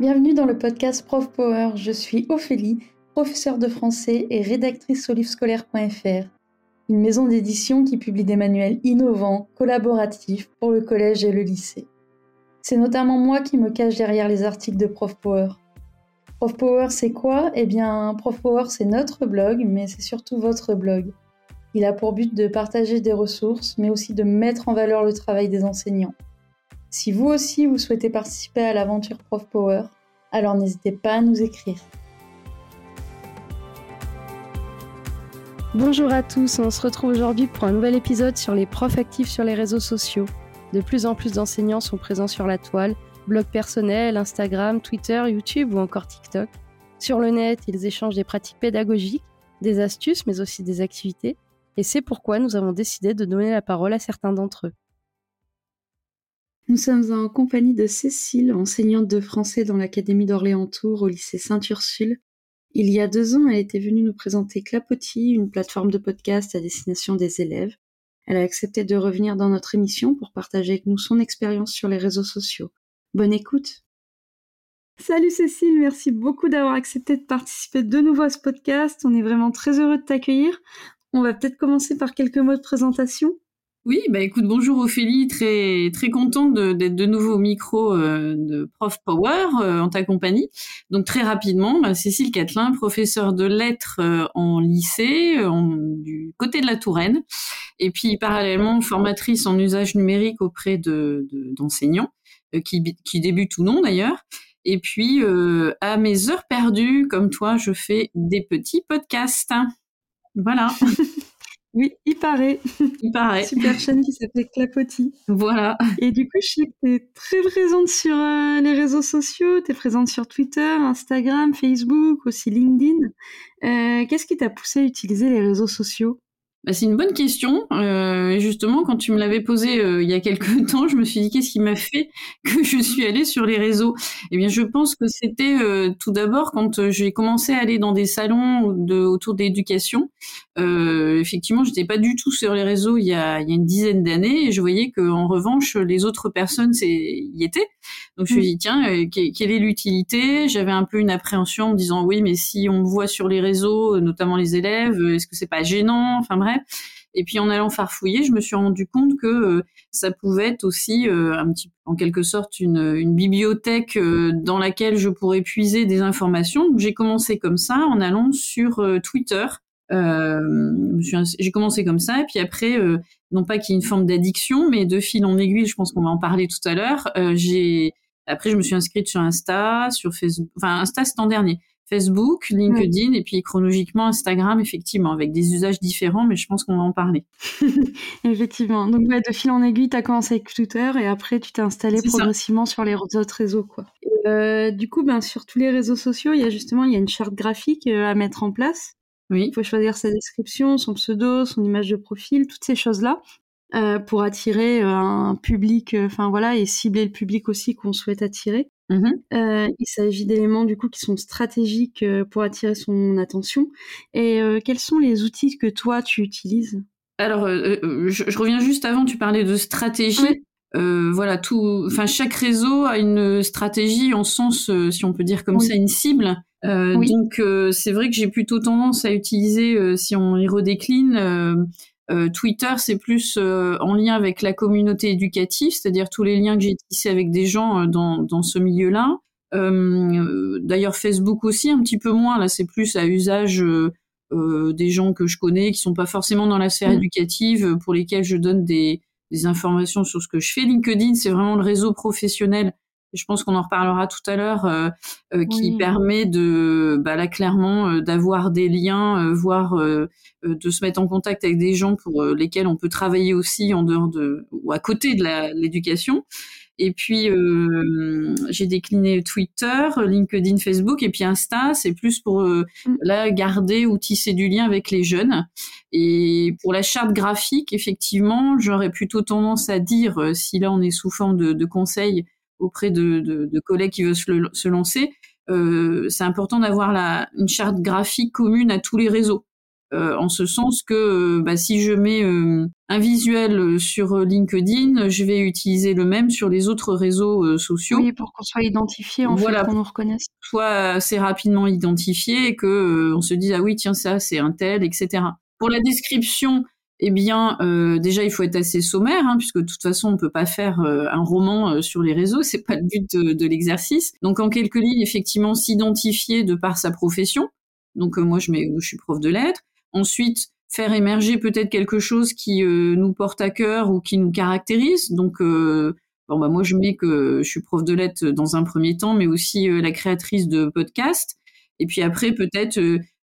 Bienvenue dans le podcast Prof Power. Je suis Ophélie, professeure de français et rédactrice au livrescolaire.fr, une maison d'édition qui publie des manuels innovants, collaboratifs pour le collège et le lycée. C'est notamment moi qui me cache derrière les articles de Prof Power. Prof Power, c'est quoi? Eh bien, Prof Power, c'est notre blog, mais c'est surtout votre blog. Il a pour but de partager des ressources, mais aussi de mettre en valeur le travail des enseignants. Si vous aussi vous souhaitez participer à l'aventure Prof Power, alors n'hésitez pas à nous écrire. Bonjour à tous, on se retrouve aujourd'hui pour un nouvel épisode sur les profs actifs sur les réseaux sociaux. De plus en plus d'enseignants sont présents sur la toile, blog personnel, Instagram, Twitter, YouTube ou encore TikTok. Sur le net, ils échangent des pratiques pédagogiques, des astuces mais aussi des activités, et c'est pourquoi nous avons décidé de donner la parole à certains d'entre eux. Nous sommes en compagnie de Cécile, enseignante de français dans l'Académie d'Orléans-Tours au lycée Sainte-Ursule. Il y a deux ans, elle était venue nous présenter Clapotis, une plateforme de podcast à destination des élèves. Elle a accepté de revenir dans notre émission pour partager avec nous son expérience sur les réseaux sociaux. Bonne écoute Salut Cécile, merci beaucoup d'avoir accepté de participer de nouveau à ce podcast. On est vraiment très heureux de t'accueillir. On va peut-être commencer par quelques mots de présentation. Oui, bah écoute, bonjour Ophélie, très très contente d'être de, nouveau au micro euh, de Prof Power euh, en ta compagnie. Donc très rapidement, bah, Cécile Catelin, professeure de lettres euh, en lycée du côté de la Touraine, et puis parallèlement formatrice en usage numérique auprès de d'enseignants qui, qui débutent ou non d'ailleurs. Et puis à mes heures perdues, comme toi, je fais des petits podcasts. Voilà. Oui, il paraît. Il paraît. Super chaîne qui s'appelle Clapotis. Voilà. Et du coup, je sais que tu es très présente sur euh, les réseaux sociaux. Tu es présente sur Twitter, Instagram, Facebook, aussi LinkedIn. Euh, qu'est-ce qui t'a poussé à utiliser les réseaux sociaux? Bah, c'est une bonne question. Euh, justement, quand tu me l'avais posé euh, il y a quelques temps, je me suis dit qu'est-ce qui m'a fait que je suis allée sur les réseaux? Eh bien, je pense que c'était euh, tout d'abord quand euh, j'ai commencé à aller dans des salons de, autour d'éducation. Euh, effectivement, j'étais pas du tout sur les réseaux il y a, il y a une dizaine d'années et je voyais que en revanche, les autres personnes y étaient. Donc, je me suis mm. dit tiens, quelle est l'utilité? J'avais un peu une appréhension en me disant oui, mais si on me voit sur les réseaux, notamment les élèves, est-ce que c'est pas gênant? Enfin bref. Et puis en allant farfouiller, je me suis rendu compte que euh, ça pouvait être aussi euh, un petit, en quelque sorte une, une bibliothèque euh, dans laquelle je pourrais puiser des informations. Donc j'ai commencé comme ça en allant sur Twitter. j'ai commencé comme ça et puis après, non pas qu'il y ait une forme d'addiction, mais de fil en aiguille, je pense qu'on va en parler tout à l'heure. j'ai après je me suis inscrite sur Insta, sur Facebook. Enfin Insta c'est en dernier. Facebook, LinkedIn et puis chronologiquement Instagram, effectivement, avec des usages différents, mais je pense qu'on va en parler. effectivement. Donc, de fil en aiguille, tu as commencé avec Twitter et après, tu t'es installé progressivement sur les autres réseaux. Quoi. Euh, du coup, ben, sur tous les réseaux sociaux, il y a justement il y a une charte graphique euh, à mettre en place. Oui. Il faut choisir sa description, son pseudo, son image de profil, toutes ces choses-là. Euh, pour attirer un public, enfin voilà, et cibler le public aussi qu'on souhaite attirer. Mmh euh, il s'agit d'éléments du coup qui sont stratégiques euh, pour attirer son attention. Et euh, quels sont les outils que toi tu utilises? Alors, je, reviens juste avant. Tu parlais de stratégie. voilà, tout. Enfin, chaque réseau a une stratégie en sens, si on peut dire comme ça, une cible. Donc, c'est vrai que j'ai plutôt tendance à utiliser, si on y redécline euh, Twitter, c'est plus euh, en lien avec la communauté éducative, c'est-à-dire tous les liens que j'ai tissés avec des gens euh, dans, dans ce milieu-là. D'ailleurs, Facebook aussi, un petit peu moins. Là, c'est plus à usage des gens que je connais, qui sont pas forcément dans la sphère mmh. éducative, pour lesquels je donne des, des informations sur ce que je fais. LinkedIn, c'est vraiment le réseau professionnel je pense qu'on en reparlera tout à l'heure, euh, euh, qui permet de, bah là clairement, euh, d'avoir des liens, voire de se mettre en contact avec des gens pour lesquels on peut travailler aussi en dehors de ou à côté de l'éducation. Et puis j'ai décliné Twitter, LinkedIn, Facebook et puis Insta, c'est plus pour mmh. là garder ou tisser du lien avec les jeunes. Et pour la charte graphique, effectivement, j'aurais plutôt tendance à dire si là on est sous forme de, de conseils auprès de, de, collègues qui veulent se, lancer, euh, c'est important d'avoir une charte graphique commune à tous les réseaux. en ce sens que bah, si je mets un visuel sur LinkedIn, je vais utiliser le même sur les autres réseaux sociaux. Oui, pour qu'on soit identifié, en voilà, qu'on nous reconnaisse. Soit assez rapidement identifié et que on se dise ah oui tiens ça c'est un tel, etc. Pour la description, eh bien, euh, déjà, il faut être assez sommaire, hein, puisque de toute façon, on peut pas faire euh, un roman euh, sur les réseaux, c'est pas le but de, l'exercice. Donc, en quelques lignes, effectivement, s'identifier de par sa profession. Donc, moi, je mets, je suis prof de lettres. Ensuite, faire émerger peut-être quelque chose qui nous porte à cœur ou qui nous caractérise. Donc, bon, bah, moi, je mets que je suis prof de lettres dans un premier temps, mais aussi la créatrice de podcast. Et puis après, peut-être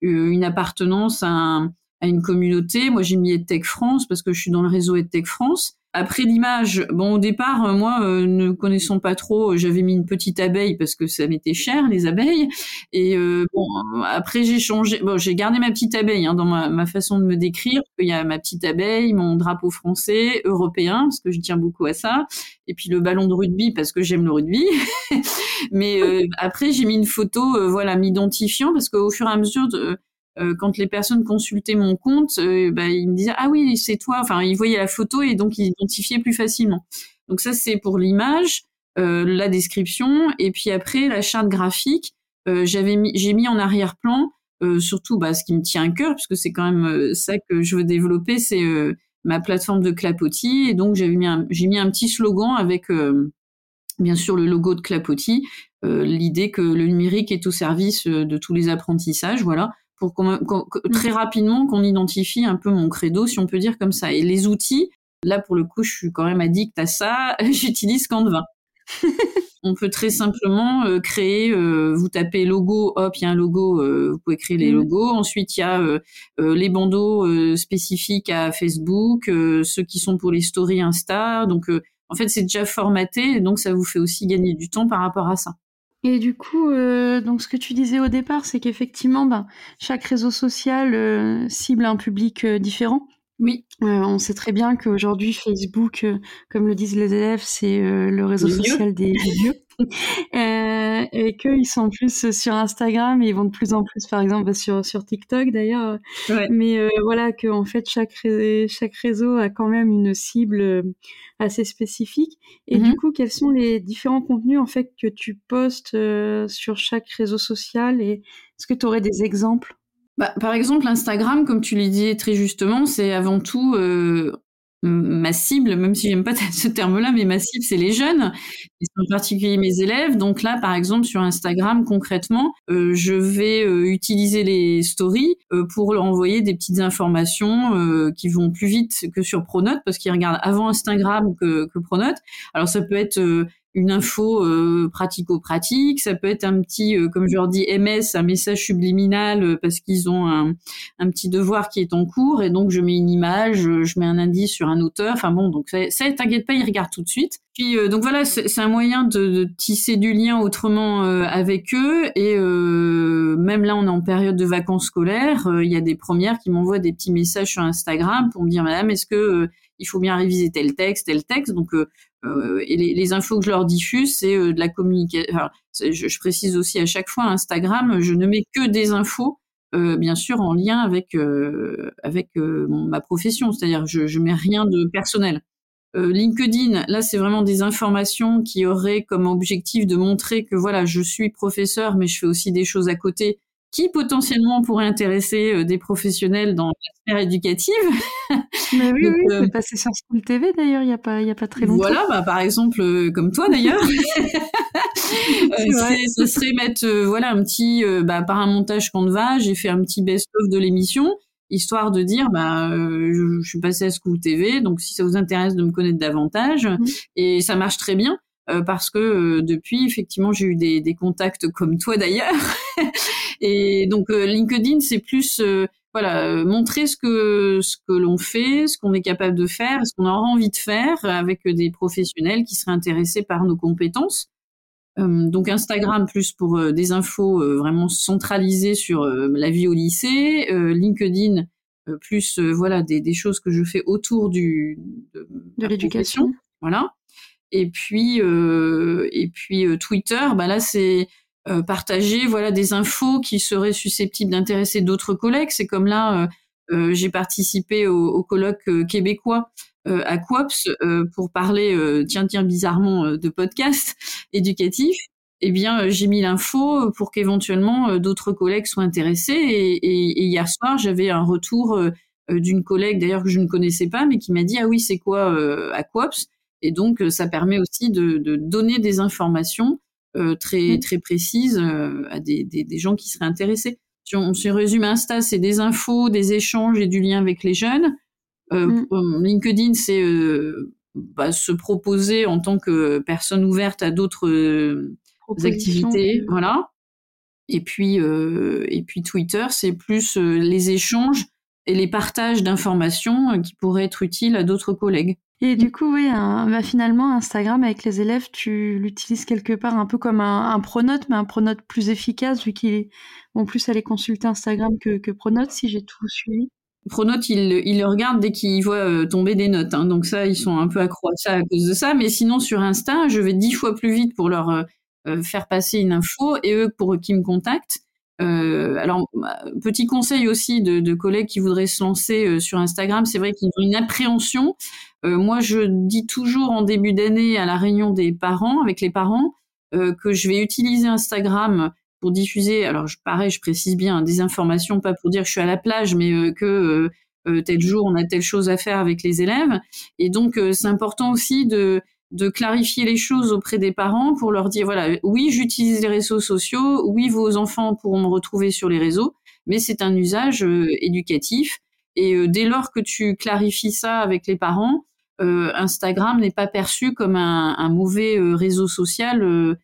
une appartenance à un à une communauté. Moi, j'ai mis EdTech France parce que je suis dans le réseau EdTech France. Après l'image, bon au départ, euh, moi euh, ne connaissant pas trop, j'avais mis une petite abeille parce que ça m'était cher les abeilles. Et euh, bon, après j'ai changé, bon j'ai gardé ma petite abeille hein, dans ma, façon de me décrire. Il y a ma petite abeille, mon drapeau français, européen parce que je tiens beaucoup à ça, et puis le ballon de rugby parce que j'aime le rugby. Mais après j'ai mis une photo, voilà, m'identifiant parce qu'au fur et à mesure de euh, quand les personnes consultaient mon compte, euh, bah, ils me disaient ah oui c'est toi. Enfin ils voyaient la photo et donc ils identifiaient plus facilement. Donc ça c'est pour l'image, euh, la description et puis après la charte graphique. j'avais mis, j'ai mis en arrière-plan surtout bah, ce qui me tient à cœur parce que c'est quand même ça que je veux développer, c'est ma plateforme de clapotis et donc j'avais mis j'ai mis un petit slogan avec bien sûr le logo de clapotis, l'idée que le numérique est au service de tous les apprentissages, voilà pour mm. très rapidement qu'on identifie un peu mon credo, si on peut dire comme ça. Et les outils, là pour le coup, je suis quand même addict à ça. J'utilise Canva. on peut très simplement euh, créer, euh, vous tapez logo, hop, il y a un logo, euh, vous pouvez créer les mm. logos. Ensuite, il y a les bandeaux spécifiques à Facebook, ceux qui sont pour les stories Insta. Donc, en fait, c'est déjà formaté, donc ça vous fait aussi gagner du temps par rapport à ça. Et du coup, euh, donc ce que tu disais au départ, c'est qu'effectivement, ben, chaque réseau social euh, cible un public euh, différent. Oui. on sait très bien qu'aujourd'hui, Facebook, comme le disent les élèves, c'est le réseau social des vieux. Euh, et qu'ils sont plus sur Instagram et ils vont de plus en plus, par exemple, sur, sur TikTok d'ailleurs. Mais euh, voilà, que en fait, chaque, chaque réseau a quand même une cible euh, assez spécifique. Et du mm-hmm. coup, quels sont les différents contenus en fait que tu postes sur chaque réseau social et est-ce que tu aurais des exemples? Bah, par exemple, Instagram, comme tu l'as dit très justement, c'est avant tout ma cible, même si j'aime pas ce terme-là, mais ma cible, c'est les jeunes, et en particulier mes élèves. Donc là, par exemple, sur Instagram, concrètement, euh, je vais euh, utiliser les stories euh, pour leur envoyer des petites informations qui vont plus vite que sur Pronote, parce qu'ils regardent avant Instagram que, que Pronote. Alors ça peut être une info euh, pratico-pratique, ça peut être un petit, euh, comme je leur dis, MS, un message subliminal euh, parce qu'ils ont un, un, petit devoir qui est en cours et donc je mets une image, je mets un indice sur un auteur. Enfin bon, donc ça, ça t'inquiète pas, ils regardent tout de suite. Puis donc voilà, c'est un moyen de, de, tisser du lien autrement avec eux et même là, on est en période de vacances scolaires, il y a des premières qui m'envoient des petits messages sur Instagram pour me dire, Madame, est-ce que il faut bien réviser tel texte, tel texte? Donc, euh, euh, et les, infos que je leur diffuse, c'est euh, de la communication. je, précise aussi à chaque fois, Instagram, je ne mets que des infos, bien sûr, en lien avec avec ma profession. C'est-à-dire, je, je mets rien de personnel. LinkedIn, là, c'est vraiment des informations qui auraient comme objectif de montrer que voilà, je suis professeur, mais je fais aussi des choses à côté qui potentiellement pourrait intéresser euh, des professionnels dans la sphère éducative. Mais oui, oui, euh, c'est passé sur School TV d'ailleurs, il n'y a, pas, y a pas très longtemps. Voilà, bah, par exemple, euh, comme toi d'ailleurs. ce serait mettre voilà, un petit, bah, par un montage Canva, j'ai fait un petit best-of de l'émission, histoire de dire, bah, je, suis passé à School TV, donc si ça vous intéresse de me connaître davantage, mmh. et ça marche très bien. Parce que depuis, effectivement, j'ai eu des, des contacts comme toi d'ailleurs, Et donc euh, LinkedIn, c'est plus euh, voilà, euh, montrer ce que ce que l'on fait, ce qu'on est capable de faire, ce qu'on aura envie de faire avec des professionnels qui seraient intéressés par nos compétences. donc Instagram plus pour des infos vraiment centralisées sur la vie au lycée, LinkedIn plus voilà des, des, choses que je fais autour du de, de l'éducation, voilà. Et puis et puis Twitter, bah là c'est euh, partager voilà des infos qui seraient susceptibles d'intéresser d'autres collègues. C'est comme là, euh, j'ai participé au, colloque québécois à Quops pour parler, tiens tiens bizarrement, de podcast éducatif. Eh bien, j'ai mis l'info pour qu'éventuellement d'autres collègues soient intéressés. Et, hier soir, j'avais un retour d'une collègue d'ailleurs que je ne connaissais pas, mais qui m'a dit ah oui c'est quoi à Quops? Et donc, euh, ça permet aussi de, de donner des informations euh, très mmh. très précises euh, à des, des, des, gens qui seraient intéressés. Si on, se résume Insta, c'est des infos, des échanges et du lien avec les jeunes. Euh, mmh. LinkedIn, c'est bah, se proposer en tant que personne ouverte à d'autres activités, voilà. Et puis et puis Twitter, c'est plus les échanges et les partages d'informations qui pourraient être utiles à d'autres collègues. Et du coup, oui, bah, finalement, Instagram avec les élèves, tu l'utilises quelque part un peu comme un, Pronote, mais un Pronote plus efficace, vu qu'ils vont plus aller consulter Instagram que, Pronote, si j'ai tout suivi. Pronote, ils, le regardent dès qu'ils voient euh, tomber des notes. Hein. donc ça, ils sont un peu accro à ça à cause de ça. Mais sinon, sur Insta, je vais dix fois plus vite pour leur euh, euh, faire passer une info et eux pour qu'ils me contactent. Alors, bah, petit conseil aussi de, de, collègues qui voudraient se lancer sur Instagram, c'est vrai qu'ils ont une appréhension euh, moi, je dis toujours en début d'année à la réunion des parents, avec les parents, euh, que je vais utiliser Instagram pour diffuser, alors je, pareil, je précise bien, des informations, pas pour dire que je suis à la plage, mais euh, que tel jour on a telle chose à faire avec les élèves. Et donc, c'est important aussi de, de clarifier les choses auprès des parents pour leur dire, voilà, oui, j'utilise les réseaux sociaux, oui, vos enfants pourront me retrouver sur les réseaux, mais c'est un usage éducatif. Et dès lors que tu clarifies ça avec les parents, euh, Instagram n'est pas perçu comme un, mauvais euh, réseau social euh,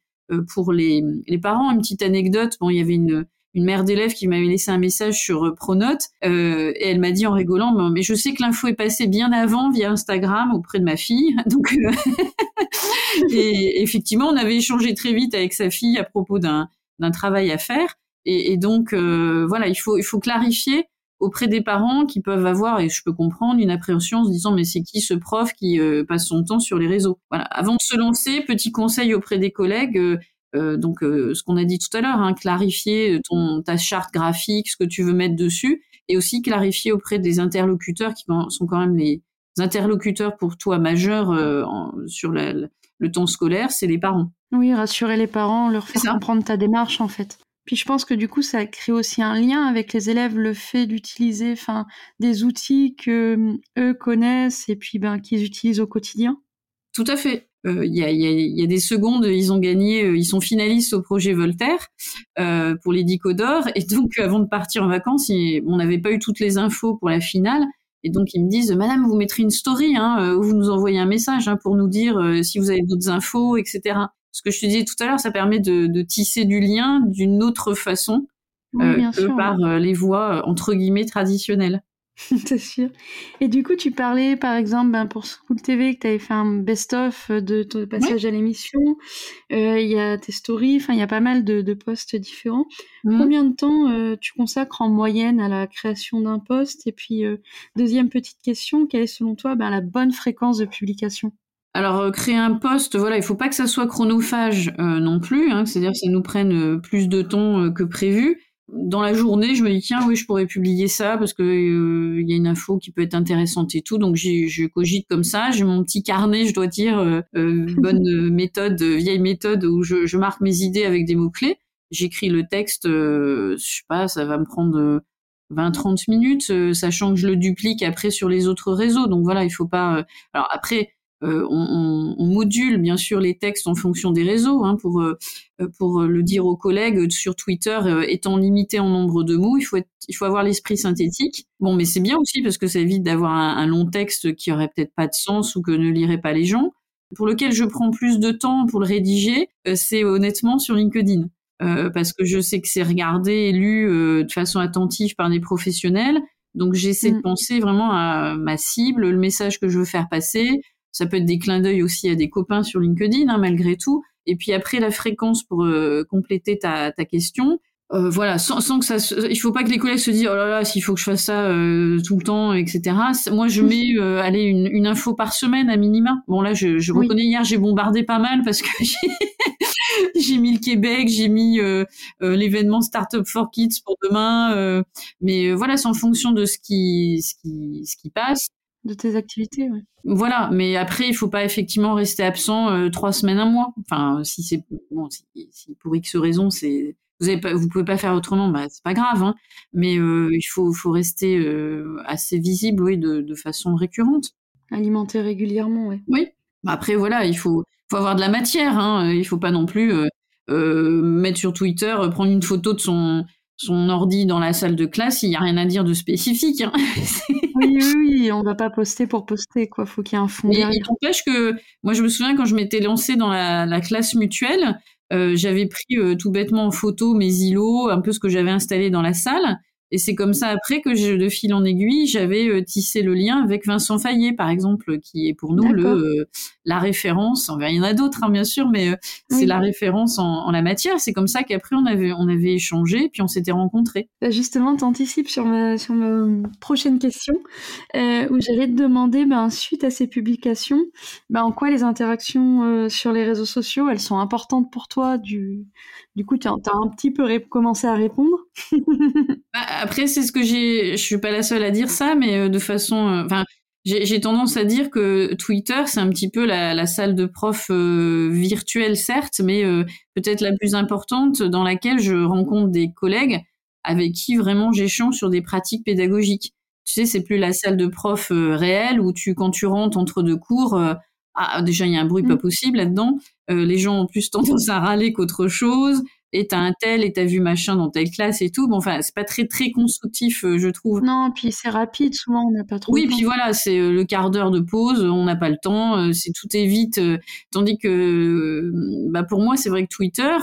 pour les, parents. Une petite anecdote, bon, il y avait une, mère d'élève qui m'avait laissé un message sur Pronote et elle m'a dit en rigolant mais je sais que l'info est passée bien avant via Instagram auprès de ma fille donc et effectivement on avait échangé très vite avec sa fille à propos d'un travail à faire et, donc voilà il faut il faut clarifier auprès des parents qui peuvent avoir, et je peux comprendre, une appréhension en se disant mais c'est qui ce prof qui euh, passe son temps sur les réseaux? Voilà. Avant de se lancer, petit conseil auprès des collègues. Euh, euh, donc ce qu'on a dit tout à l'heure, hein, clarifier ton ta charte graphique, ce que tu veux mettre dessus, et aussi clarifier auprès des interlocuteurs qui sont quand même les interlocuteurs pour toi majeurs sur le temps scolaire, c'est les parents. Oui, rassurer les parents, leur faire comprendre ta démarche en fait. Puis je pense que du coup, ça crée aussi un lien avec les élèves, le fait d'utiliser, enfin, des outils que eux connaissent et puis ben qu'ils utilisent au quotidien. Tout à fait. Euh, il y, a, y, a, des secondes, ils ont gagné, euh, ils sont finalistes au projet Voltaire euh, pour les d'or. Et donc, avant de partir en vacances, on n'avait pas eu toutes les infos pour la finale. Et donc, ils me disent, Madame, vous mettrez une story, hein, où vous nous envoyez un message hein, pour nous dire si vous avez d'autres infos, etc ce que je te disais tout à l'heure, ça permet de, tisser du lien d'une autre façon euh, que par euh, les voies euh, entre guillemets traditionnelles. C'est sûr. Et du coup, tu parlais, par exemple, ben, pour School TV, que tu avais fait un best-of de ton passage à l'émission. Il y a tes stories, enfin, il y a pas mal de, de posts différents. Mmh. Combien de temps tu consacres en moyenne à la création d'un post? Et puis, deuxième petite question, quelle est selon toi ben, la bonne fréquence de publication? Alors euh, créer un poste, voilà, il faut pas que ça soit chronophage euh, non plus, hein, c'est-à-dire que ça nous prenne euh, plus de temps que prévu. Dans la journée, je me dis tiens oui, je pourrais publier ça parce que il y a une info qui peut être intéressante et tout, donc je cogite comme ça. J'ai mon petit carnet, je dois dire, bonne méthode, vieille méthode où je, je, marque mes idées avec des mots clés. J'écris le texte, je sais pas, ça va me prendre 20-30 minutes, sachant que je le duplique après sur les autres réseaux. Donc voilà, il faut pas. Alors après euh, on, module bien sûr les textes en fonction des réseaux. Hein, pour euh, pour le dire aux collègues sur Twitter, euh, étant limité en nombre de mots, il faut il faut avoir l'esprit synthétique. Bon, mais c'est bien aussi parce que ça évite d'avoir un, long texte qui aurait peut-être pas de sens ou que ne liraient pas les gens. Pour lequel je prends plus de temps pour le rédiger, c'est honnêtement sur LinkedIn. parce que je sais que c'est regardé et lu de façon attentive par des professionnels. Donc j'essaie de mm. penser vraiment à ma cible, le message que je veux faire passer, ça peut être des clins d'œil aussi à des copains sur LinkedIn, hein, malgré tout. Et puis après, la fréquence pour euh, compléter ta, ta question. Euh, voilà, sans, sans, que ça, il faut pas que les collègues se disent oh là là, s'il faut que je fasse ça euh, tout le temps, etc. Moi, je mets euh, allez une, une, info par semaine à minima. Bon là, je, je reconnais hier, j'ai bombardé pas mal parce que j'ai mis le Québec, j'ai mis euh, euh, l'événement Startup for Kids pour demain. Euh, mais voilà, c'est en fonction de ce qui, ce qui, ce qui passe. De tes activités. Voilà, mais après, il faut pas effectivement rester absent trois semaines, un mois. Enfin, si c'est bon, si, si pour X raison, c'est vous avez pas, vous pouvez pas faire autrement, bah c'est pas grave, hein. mais il faut, faut rester assez visible, oui, de, de façon récurrente. Alimenter régulièrement, oui. Oui. Après, voilà, il faut, faut avoir de la matière. Hein. Il faut pas non plus euh, euh, mettre sur Twitter, euh, prendre une photo de son son ordi dans la salle de classe, il n'y a rien à dire de spécifique. Hein. oui, oui, oui, on va pas poster pour poster, quoi. Faut qu'il y ait un fond. Et il n'empêche que, moi, je me souviens quand je m'étais lancée dans la, la classe mutuelle, euh, j'avais pris euh, tout bêtement en photo mes îlots, un peu ce que j'avais installé dans la salle. Et c'est comme ça après que je, de fil en aiguille, j'avais euh, tissé le lien avec Vincent Fayet, par exemple, qui est pour nous le euh, la référence. Il y en a d'autres, hein, bien sûr, mais euh, c'est la référence en, la matière. C'est comme ça qu'après on avait on avait échangé, puis on s'était rencontrés. Bah, justement, t'anticipes sur ma sur ma prochaine question, où j'allais te demander, ben, suite à ces publications, ben, en quoi les interactions sur les réseaux sociaux, elles sont importantes pour toi? Du du coup, tu as, un petit peu commencé à répondre. Bah, après, c'est ce que j'ai. Je suis pas la seule à dire ça, mais euh, de façon. Euh, enfin, j'ai tendance à dire que Twitter, c'est un petit peu la, salle de prof euh, virtuelle, certes, mais peut-être la plus importante dans laquelle je rencontre des collègues avec qui vraiment j'échange sur des pratiques pédagogiques. Tu sais, c'est plus la salle de prof réelle où tu, quand tu rentres entre deux cours, ah, déjà il y a un bruit pas mmh. possible là-dedans. les gens ont plus tendance à râler qu'autre chose et t'as un tel et t'as vu machin dans telle classe et tout. Bon, enfin, c'est pas très très constructif, euh, je trouve. Non, puis c'est rapide, souvent on n'a pas trop. Oui, puis voilà, c'est euh, le quart d'heure de pause, on n'a pas le temps, euh, c'est tout est vite. tandis que, bah pour moi, c'est vrai que Twitter,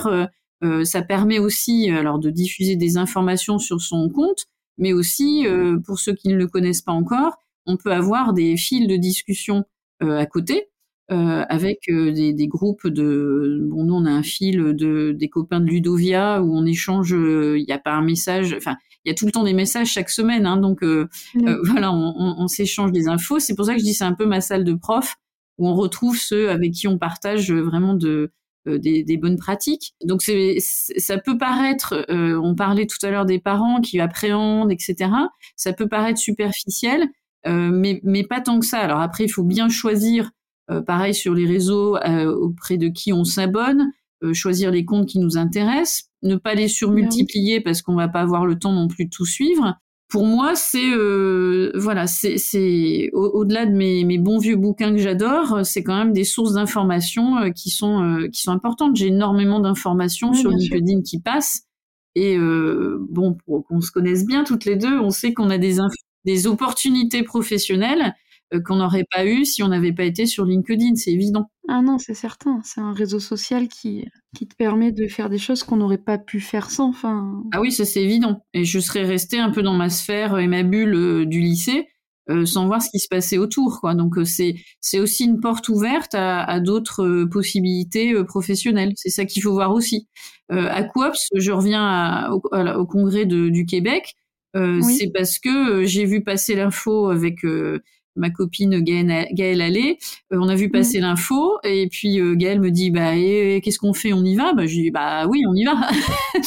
ça permet aussi alors de diffuser des informations sur son compte, mais aussi pour ceux qui ne le connaissent pas encore, on peut avoir des fils de discussion à côté. Euh, avec euh, des, des, groupes de bon nous on a un fil de des copains de Ludovia où on échange euh, il n'y a pas un message enfin il y a tout le temps des messages chaque semaine hein, donc mmh. voilà on, on, on s'échange des infos c'est pour ça que je dis c'est un peu ma salle de prof où on retrouve ceux avec qui on partage vraiment de des, des, bonnes pratiques. Donc c'est, ça peut paraître, on parlait tout à l'heure des parents qui appréhendent, etc. Ça peut paraître superficiel, mais, mais pas tant que ça. Alors après, il faut bien choisir euh, pareil sur les réseaux euh, auprès de qui on s'abonne, euh, choisir les comptes qui nous intéressent, ne pas les surmultiplier parce qu'on va pas avoir le temps non plus de tout suivre. Pour moi, c'est voilà, c'est au-delà de mes, mes, bons vieux bouquins que j'adore, c'est quand même des sources d'informations qui sont qui sont importantes. J'ai énormément d'informations sur LinkedIn qui passent et bon, pour qu'on se connaisse bien toutes les deux, on sait qu'on a des des opportunités professionnelles euh, qu'on n'aurait pas eu si on n'avait pas été sur LinkedIn, c'est évident. Ah non, c'est certain, c'est un réseau social qui, qui te permet de faire des choses qu'on n'aurait pas pu faire sans. Enfin... Ah oui, ça c'est évident. Et je serais restée un peu dans ma sphère et ma bulle euh, du lycée. Euh, sans voir ce qui se passait autour, quoi. Donc c'est c'est aussi une porte ouverte à, d'autres possibilités professionnelles. C'est ça qu'il faut voir aussi. à Coaps, je reviens au, congrès du Québec. C'est parce que j'ai vu passer l'info avec ma copine Gaëlle, Allais, euh, on a vu passer mm. l'info et puis euh, Gaëlle me dit bah qu'est-ce qu'on fait on y va? Bah je dis bah oui on y va.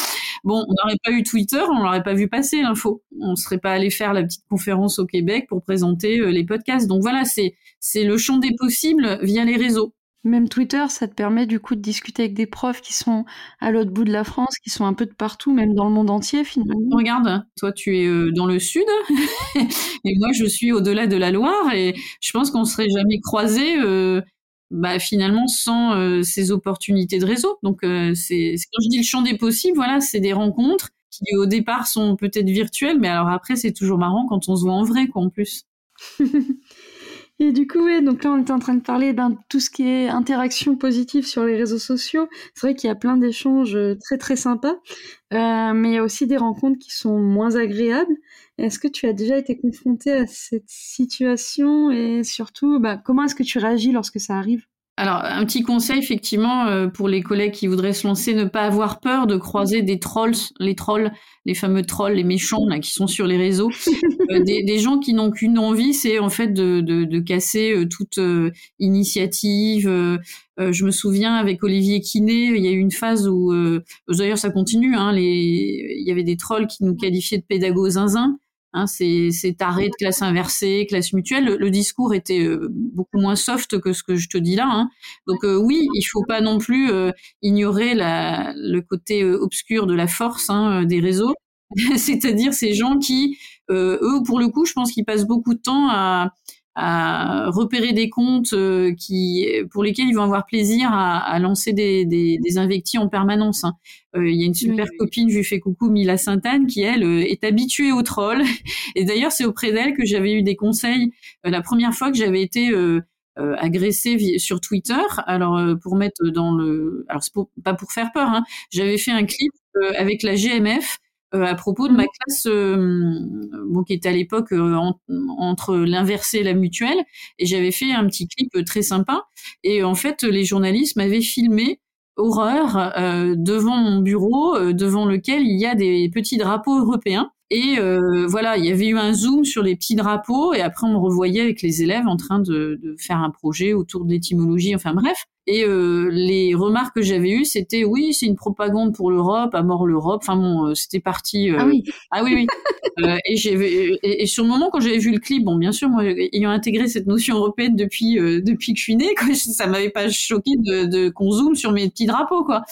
Bon on n'aurait pas eu Twitter on n'aurait pas vu passer l'info. On serait pas allé faire la petite conférence au Québec pour présenter euh, les podcasts. Donc voilà c'est c'est le champ des possibles via les réseaux même Twitter, ça te permet du coup de discuter avec des profs qui sont à l'autre bout de la France, qui sont un peu de partout, même dans le monde entier finalement. Regarde, toi tu es euh, dans le sud et moi je suis au-delà de la Loire et je pense qu'on serait jamais croisés euh, bah, finalement sans euh, ces opportunités de réseau. Donc c'est quand je dis le champ des possibles, voilà, c'est des rencontres qui au départ sont peut-être virtuelles, mais alors après c'est toujours marrant quand on se voit en vrai quoi en plus. Et du coup, ouais, donc là, on était en train de parler de tout ce qui est interaction positive sur les réseaux sociaux. C'est vrai qu'il y a plein d'échanges euh, très très sympas, euh, mais il y a aussi des rencontres qui sont moins agréables. Est-ce que tu as déjà été confronté à cette situation? Et surtout, bah, comment est-ce que tu réagis lorsque ça arrive? Alors, un petit conseil, effectivement, euh, pour les collègues qui voudraient se lancer, ne pas avoir peur de croiser des trolls, les trolls, les fameux trolls, les méchants là, qui sont sur les réseaux. Euh, des, gens qui n'ont qu'une envie, c'est en fait de, de, casser euh, toute initiative. je me souviens, avec Olivier Kiné, il y a eu une phase où, d'ailleurs ça continue, hein, les, il y avait des trolls qui nous qualifiaient de pédagogues zinzin. Hein, c'est taré de classe inversée, classe mutuelle. Le, discours était euh, beaucoup moins soft que ce que je te dis là. Hein. Donc euh, oui, il faut pas non plus euh, ignorer la, le côté obscur de la force hein, des réseaux. C'est-à-dire ces gens qui, eux, pour le coup, je pense qu'ils passent beaucoup de temps à, à repérer des comptes euh, qui, pour lesquels ils vont avoir plaisir à, à lancer des, des, des, invectis en permanence. Hein. Euh, il y a une super copine, je lui fais coucou, Mila Sainte-Anne, qui elle euh, est habituée au troll. Et d'ailleurs, c'est auprès d'elle que j'avais eu des conseils la première fois que j'avais été agressée sur Twitter. Alors pour mettre dans le, alors c'est pas pour faire peur. Hein. J'avais fait un clip avec la GMF euh, à propos de ma mmh. classe, euh, bon, qui était à l'époque euh, entre l'inversé et la mutuelle, et j'avais fait un petit clip très sympa. Et en fait, les journalistes m'avaient filmé horreur devant mon bureau, devant lequel il y a des petits drapeaux européens. Et voilà, il y avait eu un zoom sur les petits drapeaux, et après on me revoyait avec les élèves en train de, de faire un projet autour de l'étymologie. Enfin bref. Et euh, les remarques que j'avais eues, c'était oui, c'est une propagande pour l'Europe, à mort l'Europe. Enfin bon, euh, c'était parti. Euh, ah oui. Ah oui, oui. euh, et, j'ai et, sur le moment quand j'avais vu le clip, bon, bien sûr, moi, ayant intégré cette notion européenne depuis depuis que je suis née, quoi, ça m'avait pas choqué de, de qu'on zoome sur mes petits drapeaux, quoi.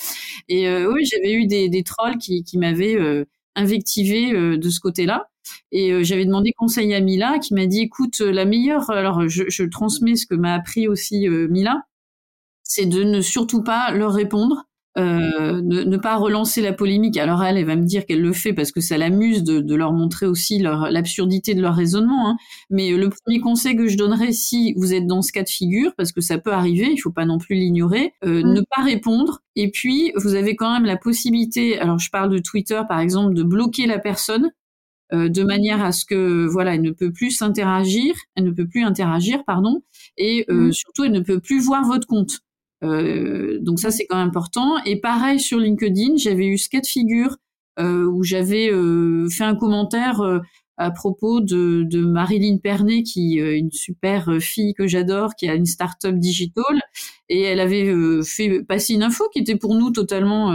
Et oui, j'avais eu des, des trolls qui, qui m'avaient invectivé de ce côté-là. Et j'avais demandé conseil à Mila, qui m'a dit, écoute, la meilleure. Alors, je, je transmets ce que m'a appris aussi Mila c'est de ne surtout pas leur répondre, euh, ne, pas relancer la polémique. Alors elle, elle va me dire qu'elle le fait parce que ça l'amuse de, leur montrer aussi l'absurdité de leur raisonnement. Hein. Mais le premier conseil que je donnerais si vous êtes dans ce cas de figure, parce que ça peut arriver, il faut pas non plus l'ignorer, euh, mm. ne pas répondre. Et puis vous avez quand même la possibilité. Alors je parle de Twitter par exemple, de bloquer la personne euh, de manière à ce que voilà, elle ne peut plus s'interagir, elle ne peut plus interagir, pardon, et mm. surtout elle ne peut plus voir votre compte. Euh, donc ça c'est quand même important. Et pareil sur LinkedIn, j'avais eu ce cas de figure euh, où j'avais euh, fait un commentaire à propos de, de Marilyn Pernet, qui est une super fille que j'adore, qui a une start-up digital, et elle avait fait passer une info qui était pour nous totalement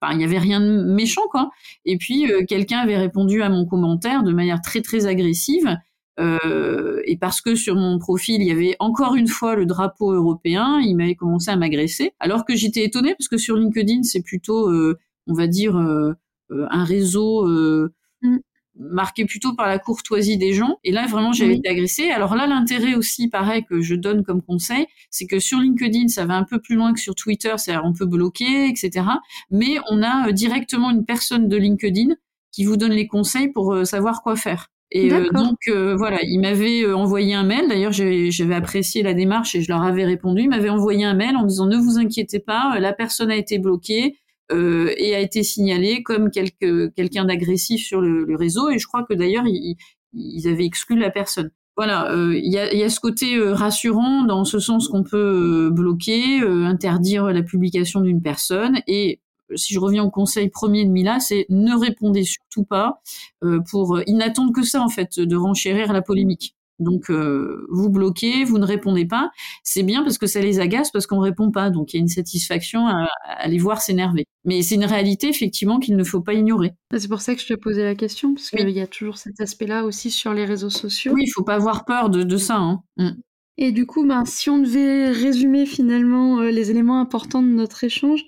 Enfin, il n'y avait rien de méchant, quoi. Et puis, quelqu'un avait répondu à mon commentaire de manière très, très agressive. Euh, et parce que sur mon profil, il y avait encore une fois le drapeau européen, il m'avait commencé à m'agresser. Alors que j'étais étonnée parce que sur LinkedIn, c'est plutôt, euh, on va dire, euh, un réseau mm. marqué plutôt par la courtoisie des gens. Et là, vraiment, j'avais été agressée. Alors là, l'intérêt aussi, pareil, que je donne comme conseil, c'est que sur LinkedIn, ça va un peu plus loin que sur Twitter, c'est-à-dire on peut bloquer, etc. Mais on a directement une personne de LinkedIn qui vous donne les conseils pour savoir quoi faire. Et euh, donc euh, voilà, il m'avait euh, envoyé un mail. D'ailleurs, j'avais apprécié la démarche et je leur avais répondu. Il m'avait envoyé un mail en disant ne vous inquiétez pas, la personne a été bloquée et a été signalée comme quelqu'un d'agressif sur le, réseau. Et je crois que d'ailleurs ils, ils, avaient exclu la personne. Voilà, il y, a, y, a, ce côté rassurant dans ce sens qu'on peut bloquer, interdire la publication d'une personne et si je reviens au conseil premier de Mila, c'est ne répondez surtout pas euh, pour ils n'attendent que ça en fait de renchérir la polémique. Donc euh, vous bloquez, vous ne répondez pas, c'est bien parce que ça les agace parce qu'on répond pas, donc il y a une satisfaction à, les voir s'énerver. Mais c'est une réalité effectivement qu'il ne faut pas ignorer. C'est pour ça que je te posais la question parce qu'il y a toujours cet aspect-là aussi sur les réseaux sociaux. Oui, il faut pas avoir peur de, ça. Hein. Mm. Et du coup, ben, si on devait résumer finalement euh, les éléments importants de notre échange,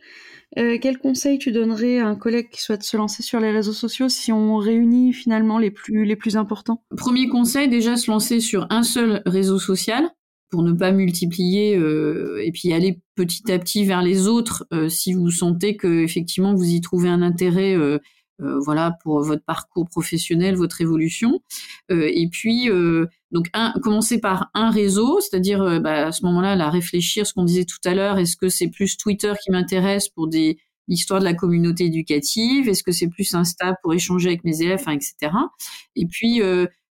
euh, quel conseil tu donnerais à un collègue qui souhaite se lancer sur les réseaux sociaux si on réunit finalement les plus, les plus importants? Premier conseil, déjà se lancer sur un seul réseau social pour ne pas multiplier euh, et puis aller petit à petit vers les autres euh, si vous sentez que effectivement vous y trouvez un intérêt voilà pour votre parcours professionnel, votre évolution. Et puis donc un, commencer par un réseau, c'est-à-dire bah, à ce moment-là, la réfléchir, ce qu'on disait tout à l'heure, est-ce que c'est plus Twitter qui m'intéresse pour des l'histoire de la communauté éducative? Est-ce que c'est plus Insta pour échanger avec mes élèves, etc. Et puis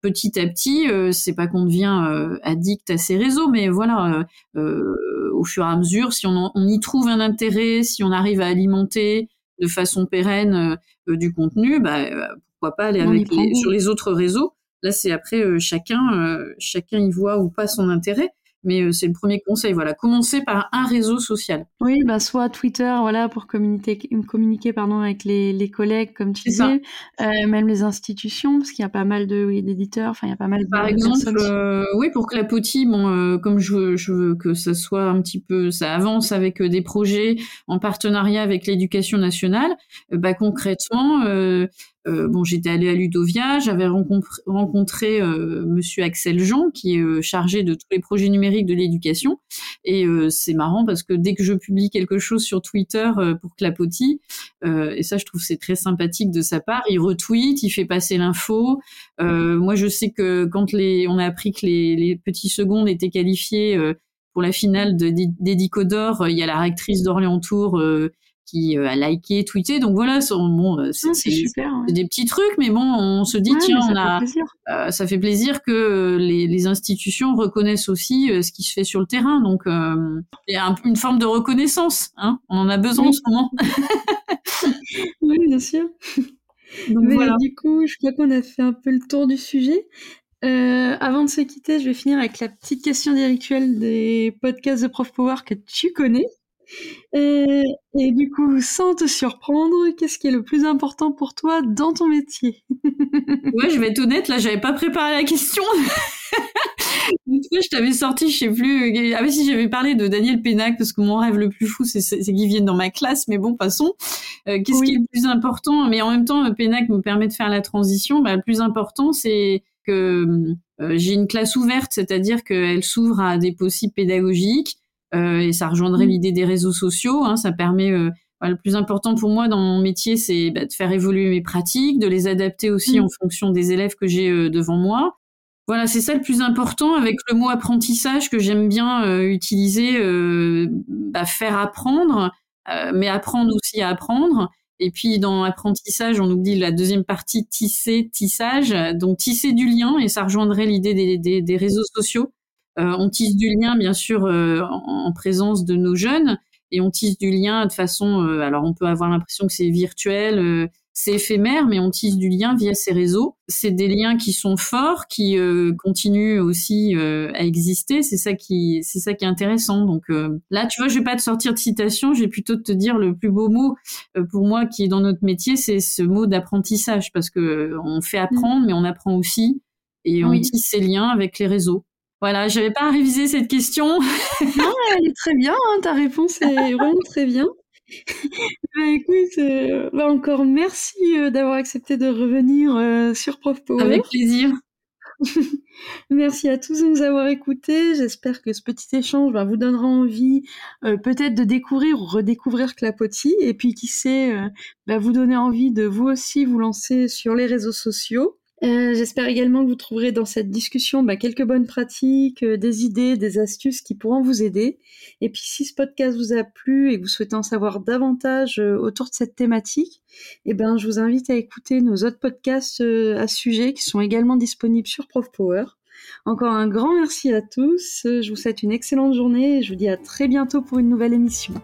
petit à petit, c'est pas qu'on devient addict à ces réseaux, mais voilà, au fur et à mesure, si on, on, y trouve un intérêt, si on arrive à alimenter de façon pérenne du contenu, bah, pourquoi pas aller avec sur les autres réseaux. Là, c'est après chacun, chacun y voit ou pas son intérêt mais euh, c'est le premier conseil. Voilà, commencer par un réseau social. Oui, bah soit Twitter, voilà, pour communiquer, communiquer pardon avec les, les collègues, comme tu disais, euh, même les institutions, parce qu'il y a pas mal de oui, d'éditeurs. Enfin, il y a pas mal. Par exemple, euh, oui, pour Clapotis, bon, euh, comme je veux, je veux que ça soit un petit peu, ça avance avec des projets en partenariat avec l'éducation nationale. bah concrètement. Euh, bon, j'étais allée à Ludovia, j'avais rencontré, euh, Monsieur Axel Jean, qui est euh, chargé de tous les projets numériques de l'éducation. Et c'est marrant parce que dès que je publie quelque chose sur Twitter pour Clapotis, et ça, je trouve c'est très sympathique de sa part, il retweet, il fait passer l'info. moi, je sais que quand les, on a appris que les, les petits secondes étaient qualifiés pour la finale d'Edicodor, il y a la rectrice d'Orléans Tour qui euh, a liké, tweeté. Donc voilà, bon, euh, c'est des petits trucs, mais bon, on se dit tiens, on a, euh, ça fait plaisir que les, les, institutions reconnaissent aussi ce qui se fait sur le terrain. Donc il y a une forme de reconnaissance. Hein on en a besoin en ce moment. oui, bien sûr. Donc, mais voilà. du coup, je crois qu'on a fait un peu le tour du sujet. Euh, avant de se quitter, je vais finir avec la petite question des rituels des podcasts de Prof Power que tu connais. Et, et, du coup, sans te surprendre, qu'est-ce qui est le plus important pour toi dans ton métier? Ouais, je vais être honnête, là, j'avais pas préparé la question. Une fois, je t'avais sorti, je sais plus. Ah, mais si j'avais parlé de Daniel Pénac, parce que mon rêve le plus fou, c'est qu'il vienne dans ma classe. Mais bon, passons. Euh, qu'est-ce qui est le plus important? Mais en même temps, Pénac me permet de faire la transition. Bah, le plus important, c'est que euh, j'ai une classe ouverte, c'est-à-dire qu'elle s'ouvre à des possibles pédagogiques euh, et ça rejoindrait mm. l'idée des réseaux sociaux. Hein, ça permet euh, le plus important pour moi dans mon métier, c'est bah, de faire évoluer mes pratiques, de les adapter aussi mm. en fonction des élèves que j'ai euh, devant moi. Voilà, c'est ça le plus important avec le mot apprentissage que j'aime bien utiliser, bah, faire apprendre, mais apprendre aussi à apprendre. Et puis dans apprentissage, on oublie la deuxième partie tisser, tissage, donc tisser du lien, et ça rejoindrait l'idée des, des, des réseaux sociaux. Euh, on tisse du lien, bien sûr, euh, en, présence de nos jeunes, et on tisse du lien de façon. Euh, alors, on peut avoir l'impression que c'est virtuel, c'est éphémère, mais on tisse du lien via ces réseaux. C'est des liens qui sont forts, qui continuent aussi à exister. C'est ça qui, c'est ça qui est intéressant. Donc là, tu vois, je vais pas te sortir de citation, je vais plutôt te dire le plus beau mot pour moi qui est dans notre métier, c'est ce mot d'apprentissage, parce que on fait apprendre, mmh. mais on apprend aussi, et on tisse ces liens avec les réseaux. Voilà, je n'avais pas à réviser cette question. non, elle est très bien, hein, ta réponse est vraiment très bien. bah, écoute, euh, bah, encore merci euh, d'avoir accepté de revenir euh, sur Prof Power. Avec plaisir. Merci à tous de nous avoir écoutés. J'espère que ce petit échange bah, vous donnera envie peut-être de découvrir ou redécouvrir Clapotis et puis qui sait, bah, vous donner envie de vous aussi vous lancer sur les réseaux sociaux. Euh, j'espère également que vous trouverez dans cette discussion bah, quelques bonnes pratiques, euh, des idées, des astuces qui pourront vous aider. Et puis si ce podcast vous a plu et que vous souhaitez en savoir davantage euh, autour de cette thématique, eh ben, je vous invite à écouter nos autres podcasts à sujet qui sont également disponibles sur ProfPower. Encore un grand merci à tous, je vous souhaite une excellente journée et je vous dis à très bientôt pour une nouvelle émission.